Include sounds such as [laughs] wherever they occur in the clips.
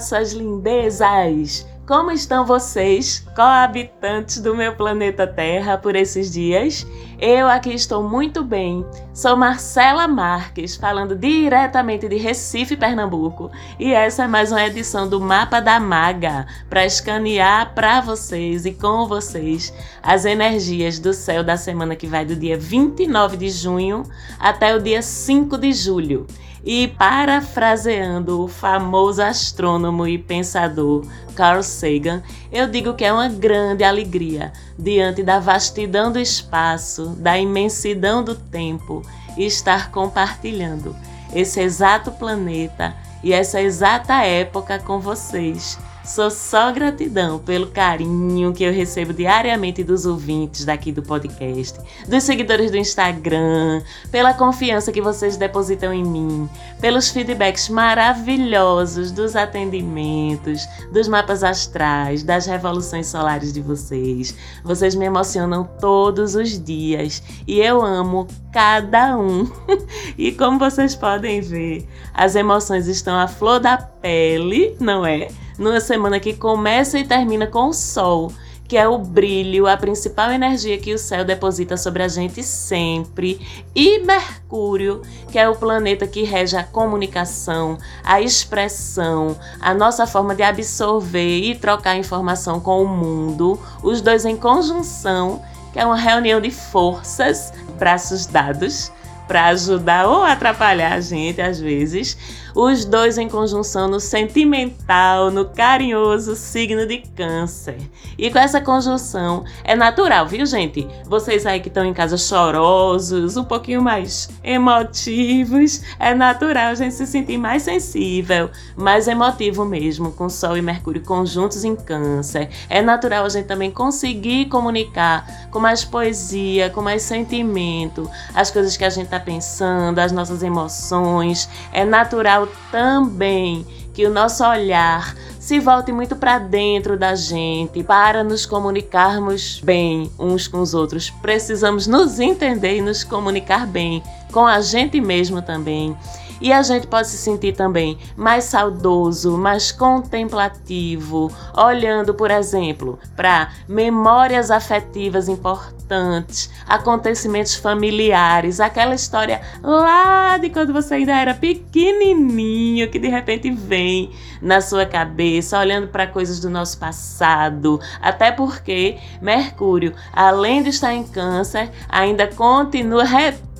Suas lindezas! Como estão vocês, coabitantes do meu planeta Terra, por esses dias? Eu aqui estou muito bem. Sou Marcela Marques, falando diretamente de Recife, Pernambuco, e essa é mais uma edição do Mapa da Maga para escanear para vocês e com vocês as energias do céu da semana que vai do dia 29 de junho até o dia 5 de julho. E parafraseando o famoso astrônomo e pensador Carl Sagan, eu digo que é uma grande alegria, diante da vastidão do espaço, da imensidão do tempo, estar compartilhando esse exato planeta e essa exata época com vocês Sou só gratidão pelo carinho que eu recebo diariamente dos ouvintes daqui do podcast, dos seguidores do Instagram, pela confiança que vocês depositam em mim, pelos feedbacks maravilhosos dos atendimentos, dos mapas astrais, das revoluções solares de vocês. Vocês me emocionam todos os dias e eu amo cada um. [laughs] e como vocês podem ver, as emoções estão à flor da pele, não é? Numa semana que começa e termina com o Sol, que é o brilho, a principal energia que o céu deposita sobre a gente sempre, e Mercúrio, que é o planeta que rege a comunicação, a expressão, a nossa forma de absorver e trocar informação com o mundo, os dois em conjunção, que é uma reunião de forças, braços dados para ajudar ou atrapalhar a gente às vezes. Os dois em conjunção no sentimental, no carinhoso signo de Câncer. E com essa conjunção é natural, viu, gente? Vocês aí que estão em casa chorosos, um pouquinho mais emotivos, é natural a gente se sentir mais sensível, mais emotivo mesmo, com Sol e Mercúrio conjuntos em Câncer. É natural a gente também conseguir comunicar com mais poesia, com mais sentimento, as coisas que a gente está pensando, as nossas emoções. É natural também que o nosso olhar se volte muito para dentro da gente, para nos comunicarmos bem uns com os outros. Precisamos nos entender e nos comunicar bem com a gente mesmo também. E a gente pode se sentir também mais saudoso, mais contemplativo, olhando, por exemplo, para memórias afetivas importantes, acontecimentos familiares, aquela história lá de quando você ainda era pequenininho que de repente vem na sua cabeça, olhando para coisas do nosso passado, até porque Mercúrio, além de estar em Câncer, ainda continua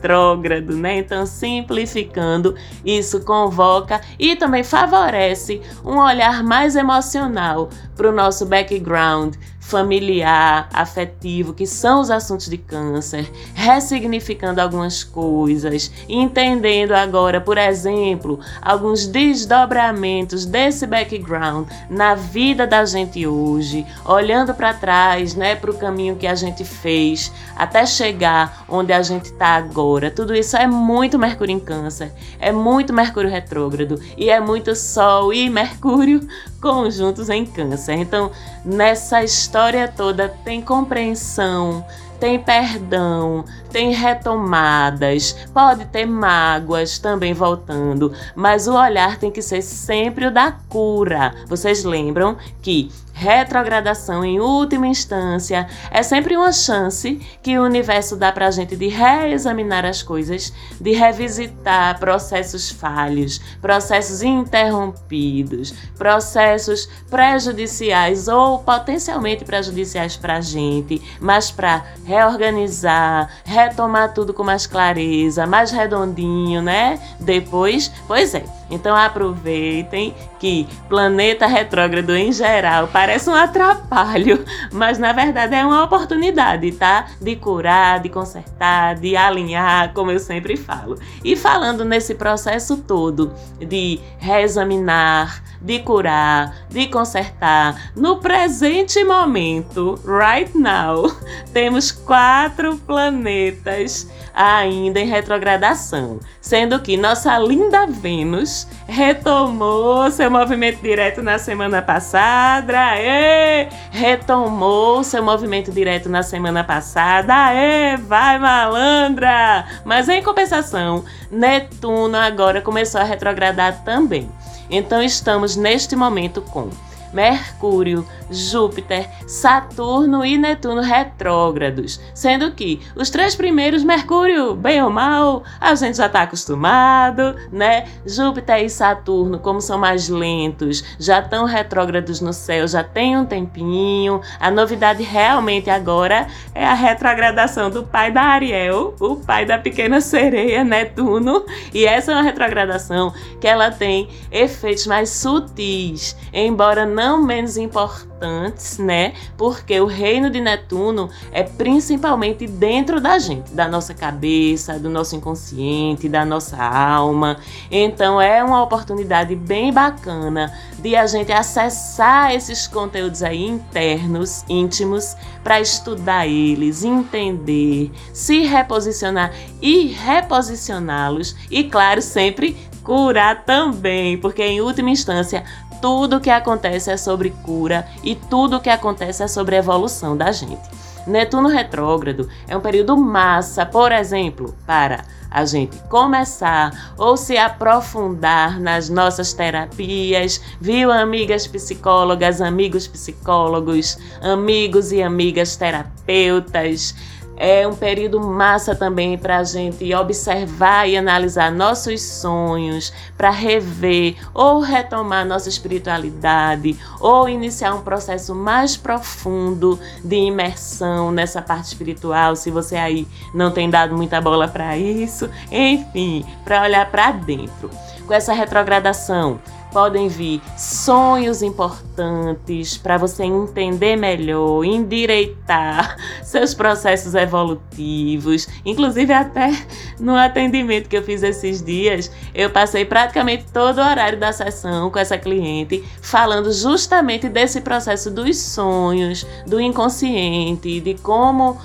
retrógrado, né? Então, simplificando, isso convoca e também favorece um olhar mais emocional para o nosso background familiar, afetivo, que são os assuntos de câncer, ressignificando algumas coisas, entendendo agora, por exemplo, alguns desdobramentos desse background na vida da gente hoje, olhando para trás, né, para o caminho que a gente fez até chegar onde a gente está agora. Tudo isso é muito Mercúrio em Câncer, é muito Mercúrio retrógrado e é muito Sol e Mercúrio conjuntos em Câncer. Então, nessa história toda tem compreensão, tem perdão, tem retomadas, pode ter mágoas também voltando, mas o olhar tem que ser sempre o da cura. Vocês lembram que retrogradação em última instância é sempre uma chance que o universo dá para a gente de reexaminar as coisas, de revisitar processos falhos, processos interrompidos, processos prejudiciais ou potencialmente prejudiciais para a gente, mas para reorganizar, retomar tudo com mais clareza, mais redondinho, né? Depois, pois é. Então aproveitem que planeta retrógrado em geral parece um atrapalho, [laughs] mas na verdade é uma oportunidade, tá? De curar, de consertar, de alinhar, como eu sempre falo. E falando nesse processo todo de reexaminar, de curar, de consertar, no presente momento, right now, [laughs] temos quatro planetas ainda em retrogradação, sendo que nossa linda Vênus retomou seu movimento direto na semana passada, aê! retomou seu movimento direto na semana passada, aê! vai malandra! Mas em compensação, Netuno agora começou a retrogradar também. Então estamos neste momento com Mercúrio, Júpiter, Saturno e Netuno retrógrados, sendo que os três primeiros, Mercúrio, bem ou mal, a gente já está acostumado, né? Júpiter e Saturno, como são mais lentos, já estão retrógrados no céu, já tem um tempinho. A novidade realmente agora é a retrogradação do pai da Ariel, o pai da pequena sereia, Netuno, e essa é uma retrogradação que ela tem efeitos mais sutis, embora não menos importantes importantes, né? Porque o reino de Netuno é principalmente dentro da gente, da nossa cabeça, do nosso inconsciente, da nossa alma. Então é uma oportunidade bem bacana de a gente acessar esses conteúdos aí internos, íntimos, para estudar eles, entender, se reposicionar e reposicioná-los e claro, sempre curar também, porque em última instância tudo que acontece é sobre cura e tudo que acontece é sobre evolução da gente. Netuno retrógrado é um período massa, por exemplo, para a gente começar ou se aprofundar nas nossas terapias, viu, amigas psicólogas, amigos psicólogos, amigos e amigas terapeutas, é um período massa também para a gente observar e analisar nossos sonhos, para rever ou retomar nossa espiritualidade, ou iniciar um processo mais profundo de imersão nessa parte espiritual, se você aí não tem dado muita bola para isso. Enfim, para olhar para dentro. Com essa retrogradação, podem vir sonhos importantes para você entender melhor, endireitar [laughs] seus processos evolutivos. Inclusive, até no atendimento que eu fiz esses dias, eu passei praticamente todo o horário da sessão com essa cliente falando justamente desse processo dos sonhos, do inconsciente, de como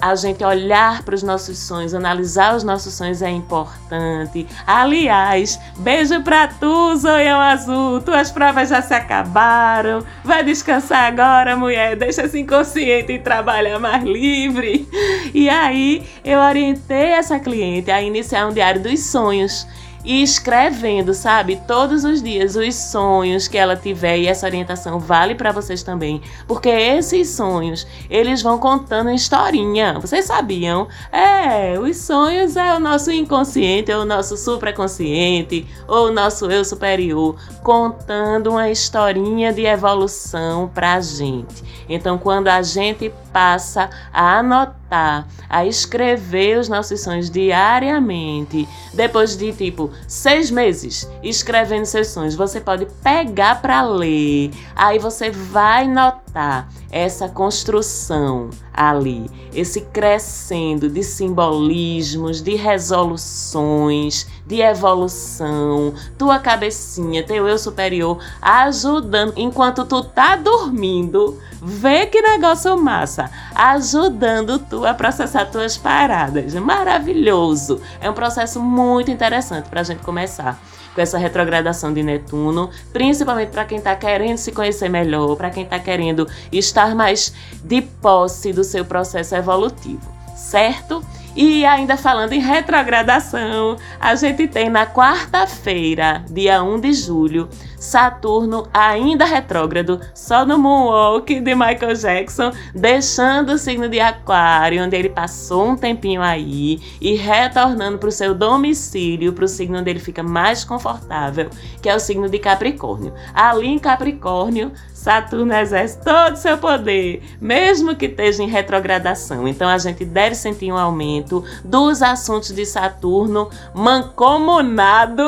a gente olhar para os nossos sonhos, analisar os nossos sonhos é importante. Aliás, beijo pra tu, Zoião Azul. Tuas provas já se acabaram. Vai descansar agora, mulher. Deixa se inconsciente e trabalhar mais livre. E aí, eu orientei essa cliente a iniciar um diário dos sonhos e escrevendo, sabe, todos os dias os sonhos que ela tiver e essa orientação vale para vocês também, porque esses sonhos, eles vão contando historinha. Vocês sabiam? É, os sonhos é o nosso inconsciente, ou o nosso supraconsciente, ou o nosso eu superior contando uma historinha de evolução pra gente. Então, quando a gente passa a anotar, a escrever os nossos sonhos diariamente, depois de tipo seis meses escrevendo seus sonhos, você pode pegar para ler. Aí você vai notar essa construção ali, esse crescendo de simbolismos, de resoluções, de evolução, tua cabecinha, teu eu superior ajudando enquanto tu tá dormindo. Vê que negócio massa, ajudando tu a processar tuas paradas. Maravilhoso. É um processo muito interessante para a gente começar com essa retrogradação de Netuno, principalmente para quem está querendo se conhecer melhor, para quem está querendo estar mais de posse do seu processo evolutivo, certo? E ainda falando em retrogradação, a gente tem na quarta-feira, dia 1 de julho, Saturno ainda retrógrado, só no Moonwalk de Michael Jackson, deixando o signo de Aquário, onde ele passou um tempinho aí, e retornando para o seu domicílio, para o signo onde ele fica mais confortável, que é o signo de Capricórnio. Ali em Capricórnio, Saturno exerce todo o seu poder, mesmo que esteja em retrogradação. Então a gente deve sentir um aumento dos assuntos de Saturno mancomunado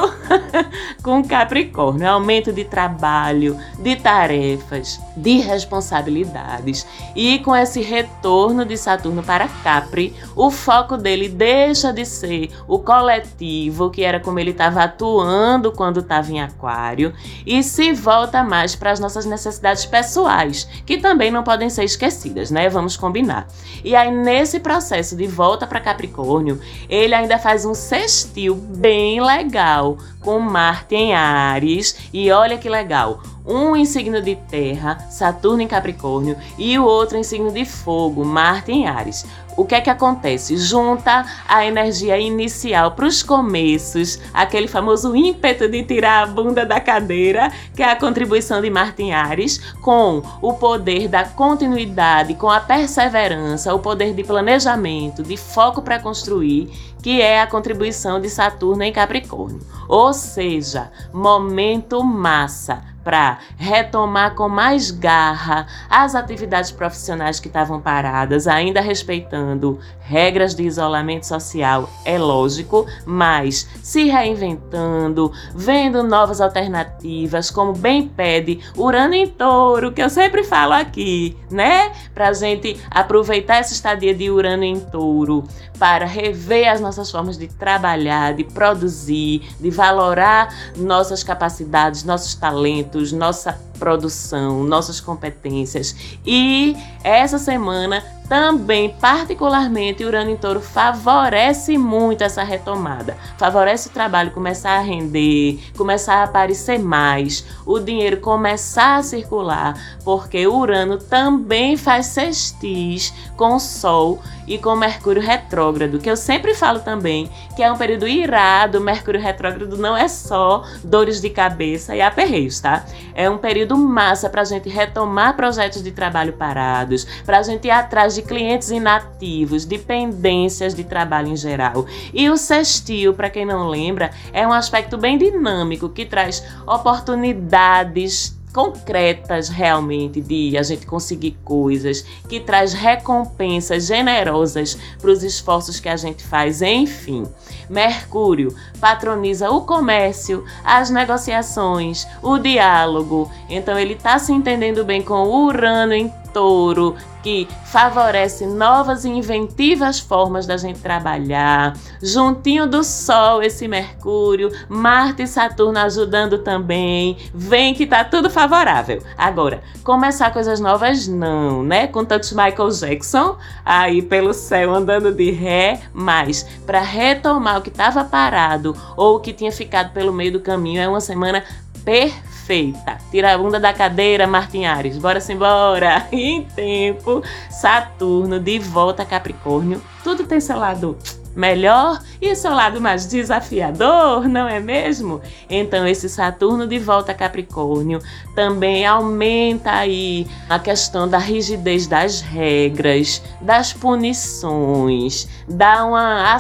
[laughs] com Capricórnio. Aumento de trabalho, de tarefas, de responsabilidades. E com esse retorno de Saturno para Capri, o foco dele deixa de ser o coletivo, que era como ele estava atuando quando estava em Aquário, e se volta mais para as nossas necessidades pessoais, que também não podem ser esquecidas, né? Vamos combinar. E aí, nesse processo de volta para Capricórnio, ele ainda faz um sextil bem legal com Marte em Ares. E olha que legal! Um em signo de terra, Saturno em Capricórnio, e o outro em signo de fogo, Marte em Ares. o que é que acontece? Junta a energia inicial para os começos, aquele famoso ímpeto de tirar a bunda da cadeira, que é a contribuição de Martin Ares, com o poder da continuidade, com a perseverança, o poder de planejamento, de foco para construir, que é a contribuição de Saturno em Capricórnio. Ou seja, momento massa para retomar com mais garra as atividades profissionais que estavam paradas, ainda respeitando regras de isolamento social, é lógico, mas se reinventando, vendo novas alternativas, como bem pede Urano em Touro, que eu sempre falo aqui, né? Para gente aproveitar essa estadia de Urano em Touro para rever as nossas formas de trabalhar, de produzir, de valorar nossas capacidades, nossos talentos, nossa produção, nossas competências. E essa semana também, particularmente, Urano em Touro favorece muito essa retomada. Favorece o trabalho começar a render, começar a aparecer mais, o dinheiro começar a circular, porque Urano também faz sextis com o Sol e com Mercúrio retrógrado, que eu sempre falo também que é um período irado. Mercúrio retrógrado não é só dores de cabeça e aperreios, tá? É um período massa para a gente retomar projetos de trabalho parados, para a gente ir atrás de clientes inativos, dependências de trabalho em geral. E o sextil, para quem não lembra, é um aspecto bem dinâmico que traz oportunidades concretas realmente de a gente conseguir coisas, que traz recompensas generosas para os esforços que a gente faz, enfim. Mercúrio patroniza o comércio, as negociações, o diálogo. Então ele está se entendendo bem com o Urano em touro, que favorece novas e inventivas formas da gente trabalhar. Juntinho do Sol, esse Mercúrio, Marte e Saturno ajudando também. Vem que tá tudo favorável. Agora, começar coisas novas, não, né? Com tantos Michael Jackson aí pelo céu andando de ré, mas para retomar o que estava parado ou o que tinha ficado pelo meio do caminho, é uma semana perfeita feita. Tira a bunda da cadeira, Martin Ares. Bora embora. [laughs] Em tempo, Saturno de volta a Capricórnio. Tudo tem seu lado melhor e seu lado mais desafiador, não é mesmo? Então esse Saturno de volta a Capricórnio também aumenta aí a questão da rigidez das regras, das punições, dá uma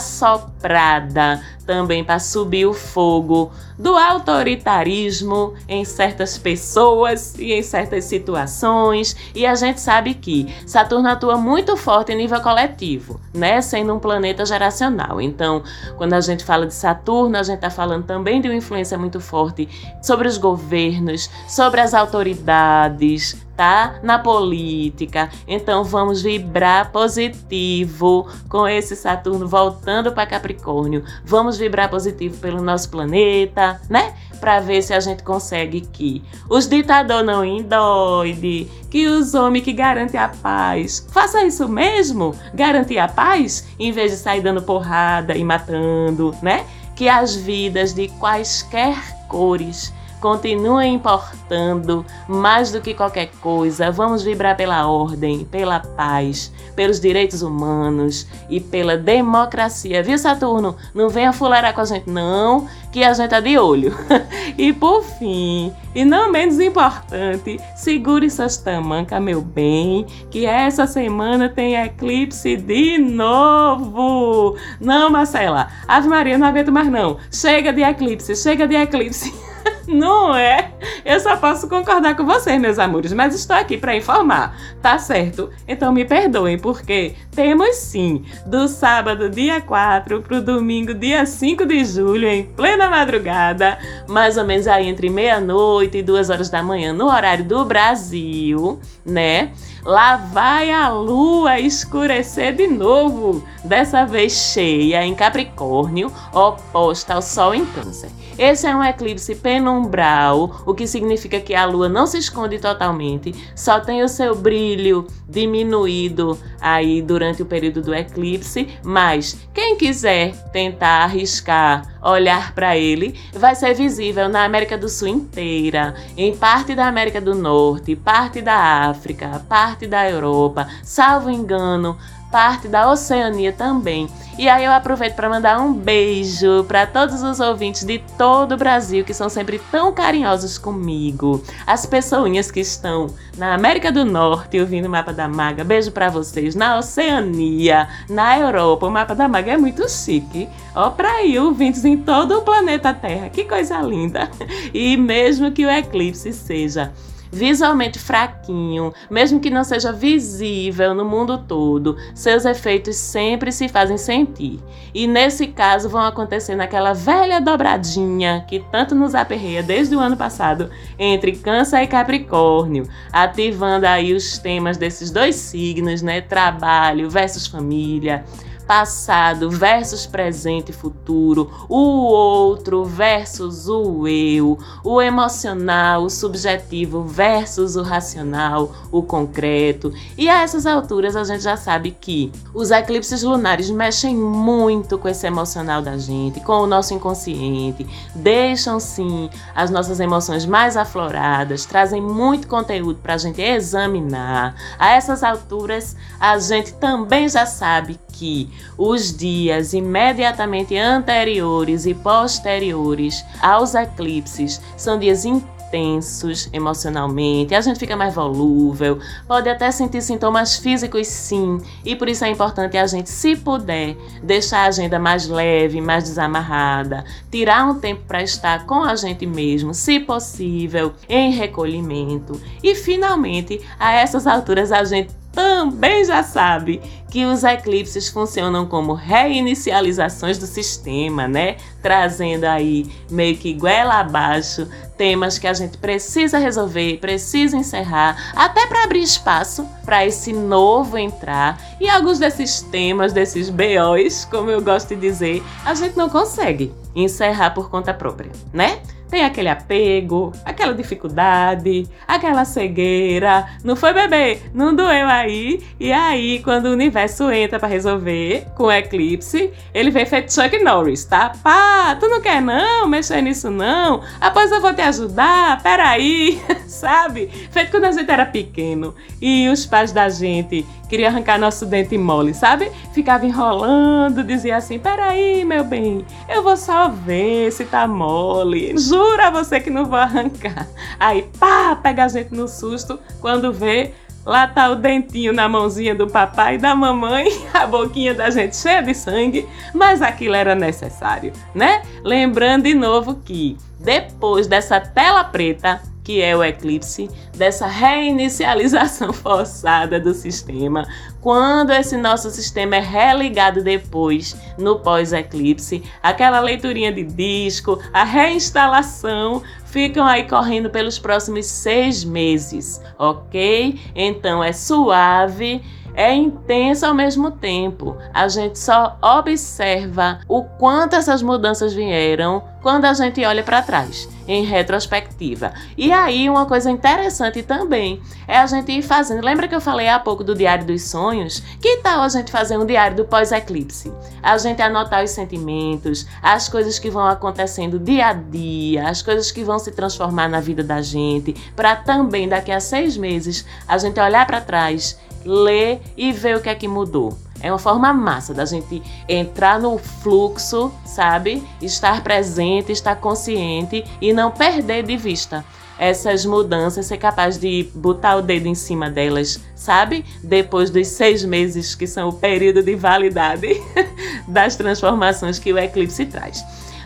também para subir o fogo do autoritarismo em certas pessoas e em certas situações. E a gente sabe que Saturno atua muito forte em nível coletivo, né? Sendo um planeta geracional. Então, quando a gente fala de Saturno, a gente está falando também de uma influência muito forte sobre os governos, sobre as autoridades, tá? Na política. Então vamos vibrar positivo com esse Saturno voltando para Capricórnio. Vamos vibrar positivo pelo nosso planeta, né? Para ver se a gente consegue que os ditadores não endoide, que os homens que garantem a paz. Faça isso mesmo, garantir a paz, em vez de sair dando porrada e matando, né? Que as vidas de quaisquer cores continuem importando mais do que qualquer coisa. Vamos vibrar pela ordem, pela paz, pelos direitos humanos e pela democracia. Viu, Saturno? Não venha fuleirar com a gente, não, que a gente tá de olho. [laughs] e por fim, e não menos importante, segure suas tamancas, meu bem, que essa semana tem eclipse de novo. Não, Marcela, Ave Maria, não aguento mais não. Chega de eclipse, chega de eclipse. [laughs] [laughs] Não é? Eu só posso concordar com vocês, meus amores, mas estou aqui para informar, tá certo? Então me perdoem, porque temos sim, do sábado, dia 4, para o domingo, dia 5 de julho, em plena madrugada, mais ou menos aí entre meia-noite e duas horas da manhã, no horário do Brasil, né? Lá vai a lua escurecer de novo, dessa vez cheia em Capricórnio, oposta ao Sol em Câncer. Esse é um eclipse penumbral, o que significa que a lua não se esconde totalmente, só tem o seu brilho diminuído aí durante o período do eclipse, mas quem quiser tentar arriscar olhar para ele, vai ser visível na América do Sul inteira, em parte da América do Norte, parte da África, parte da Europa, salvo engano, parte da Oceania também. E aí eu aproveito para mandar um beijo para todos os ouvintes de todo o Brasil que são sempre tão carinhosos comigo. As pessoinhas que estão na América do Norte ouvindo o Mapa da Maga, beijo para vocês. Na Oceania, na Europa, o Mapa da Maga é muito chique. Ó, para aí, ouvintes em todo o planeta Terra, que coisa linda. [laughs] E mesmo que o eclipse seja visualmente fraquinho, mesmo que não seja visível no mundo todo, seus efeitos sempre se fazem sentir. E nesse caso vão acontecer naquela velha dobradinha que tanto nos aperreia desde o ano passado entre Câncer e Capricórnio, ativando aí os temas desses dois signos, né? Trabalho versus família passado versus presente e futuro, o outro versus o eu, o emocional, o subjetivo versus o racional, o concreto. E a essas alturas a gente já sabe que os eclipses lunares mexem muito com esse emocional da gente, com o nosso inconsciente, deixam sim as nossas emoções mais afloradas, trazem muito conteúdo para a gente examinar. A essas alturas a gente também já sabe que os dias imediatamente anteriores e posteriores aos eclipses são dias intensos emocionalmente, a gente fica mais volúvel, pode até sentir sintomas físicos sim, e por isso é importante a gente, se puder, deixar a agenda mais leve, mais desamarrada, tirar um tempo para estar com a gente mesmo, se possível, em recolhimento. E finalmente, a essas alturas a gente também já sabe que os eclipses funcionam como reinicializações do sistema, né? Trazendo aí meio que goela abaixo temas que a gente precisa resolver, precisa encerrar, até para abrir espaço para esse novo entrar. E alguns desses temas, desses BOs, como eu gosto de dizer, a gente não consegue encerrar por conta própria, né? Tem aquele apego, aquela dificuldade, aquela cegueira. Não foi bebê, não doeu aí. E aí, quando o universo entra para resolver com o eclipse, ele vem feito Chuck Norris, tá? Pá, tu não quer não mexer nisso não? Após eu vou te ajudar, peraí, [laughs] sabe? Feito quando a gente era pequeno e os pais da gente queriam arrancar nosso dente mole, sabe? Ficava enrolando, dizia assim: peraí, meu bem, eu vou só ver se tá mole. Jura você que não vou arrancar. Aí, pá, pega a gente no susto quando vê Lá tá o dentinho na mãozinha do papai e da mamãe, [laughs] a boquinha da gente cheia de sangue, mas aquilo era necessário, né? Lembrando de novo que depois dessa tela preta, que é o eclipse, dessa reinicialização [laughs] forçada do sistema, quando esse nosso sistema é religado depois no pós-eclipse, aquela leiturinha de disco, a reinstalação ficam aí correndo pelos próximos seis meses, ok? Então é suave é intensa ao mesmo tempo. A gente só observa o quanto essas mudanças vieram quando a gente olha para trás, em retrospectiva. E aí, uma coisa interessante também é a gente ir fazendo. Lembra que eu falei há pouco do Diário dos Sonhos? Que tal a gente fazer um diário do pós-eclipse? A gente anotar os sentimentos, as coisas que vão acontecendo dia a dia, as coisas que vão se transformar na vida da gente, para também daqui a seis meses a gente olhar para trás ler e ver o que é que mudou. É uma forma massa da gente entrar no fluxo, sabe? Estar presente, estar consciente e não perder de vista essas mudanças, ser capaz de botar o dedo em cima delas, sabe? Depois dos seis meses que são o período de validade [laughs] das transformações que o eclipse traz.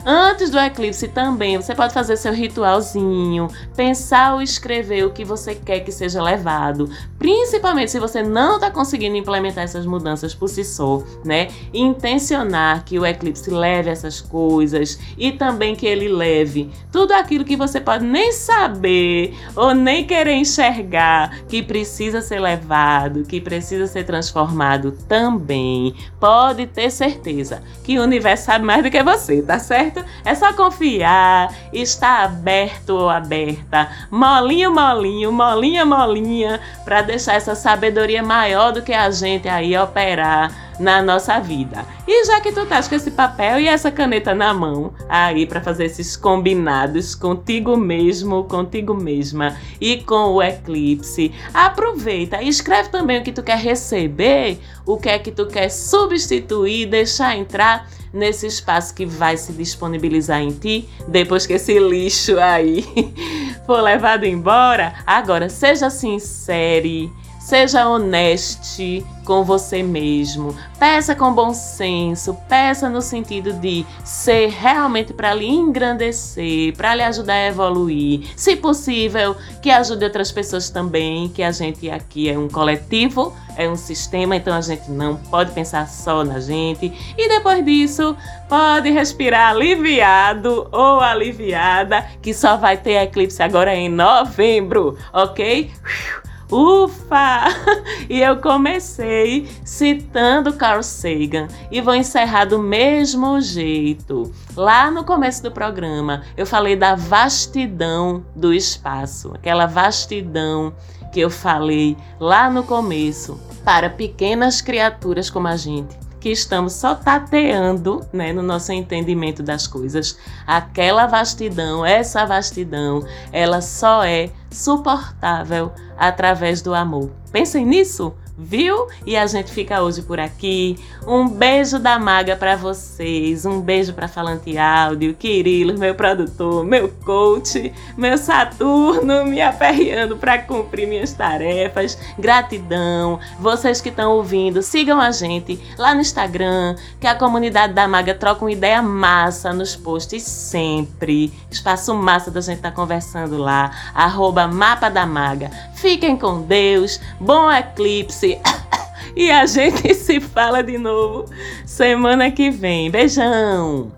Antes do eclipse também, você pode fazer seu ritualzinho, pensar ou escrever o que você quer que seja levado, principalmente se você não está conseguindo implementar essas mudanças por si só, né? Intencionar que o eclipse leve essas coisas e também que ele leve tudo aquilo que você pode nem saber ou nem querer enxergar que precisa ser levado, que precisa ser transformado também. Pode ter certeza que o universo sabe mais do que você, tá certo? Certo? É só confiar, estar aberto ou aberta, molinho, molinho, molinha, molinha, para deixar essa sabedoria maior do que a gente aí operar na nossa vida. E já que tu estás com esse papel e essa caneta na mão, aí para fazer esses combinados contigo mesmo, contigo mesma e com o eclipse, aproveita e escreve também o que tu quer receber, o que é que tu quer substituir, deixar entrar nesse espaço que vai se disponibilizar em ti depois que esse lixo aí [laughs] for levado embora. Agora, seja sincere Seja honeste com você mesmo. Peça com bom senso, peça no sentido de ser realmente para lhe engrandecer, para lhe ajudar a evoluir. Se possível, que ajude outras pessoas também, que a gente aqui é um coletivo, é um sistema, então a gente não pode pensar só na gente. E depois disso, pode respirar aliviado ou aliviada, que só vai ter eclipse agora em novembro, ok? Ufa! [laughs] E eu comecei citando Carl Sagan e vou encerrar do mesmo jeito. Lá no começo do programa, eu falei da vastidão do espaço, aquela vastidão que eu falei lá no começo para pequenas criaturas como a gente que estamos só tateando né, no nosso entendimento das coisas. Aquela vastidão, essa vastidão, ela só é suportável através do amor. Pensem nisso? Viu? E a gente fica hoje por aqui. Um beijo da Maga para vocês, um beijo para Falante Áudio, Quirilo, meu produtor, meu coach, meu Saturno me aperreando para cumprir minhas tarefas. Gratidão. Vocês que estão ouvindo, sigam a gente lá no Instagram, que a comunidade da Maga troca uma ideia massa nos posts sempre. Espaço massa da gente estar tá conversando lá. Arroba Mapa da Maga. Fiquem com Deus. Bom eclipse [coughs] e a gente se fala de novo semana que vem. Beijão!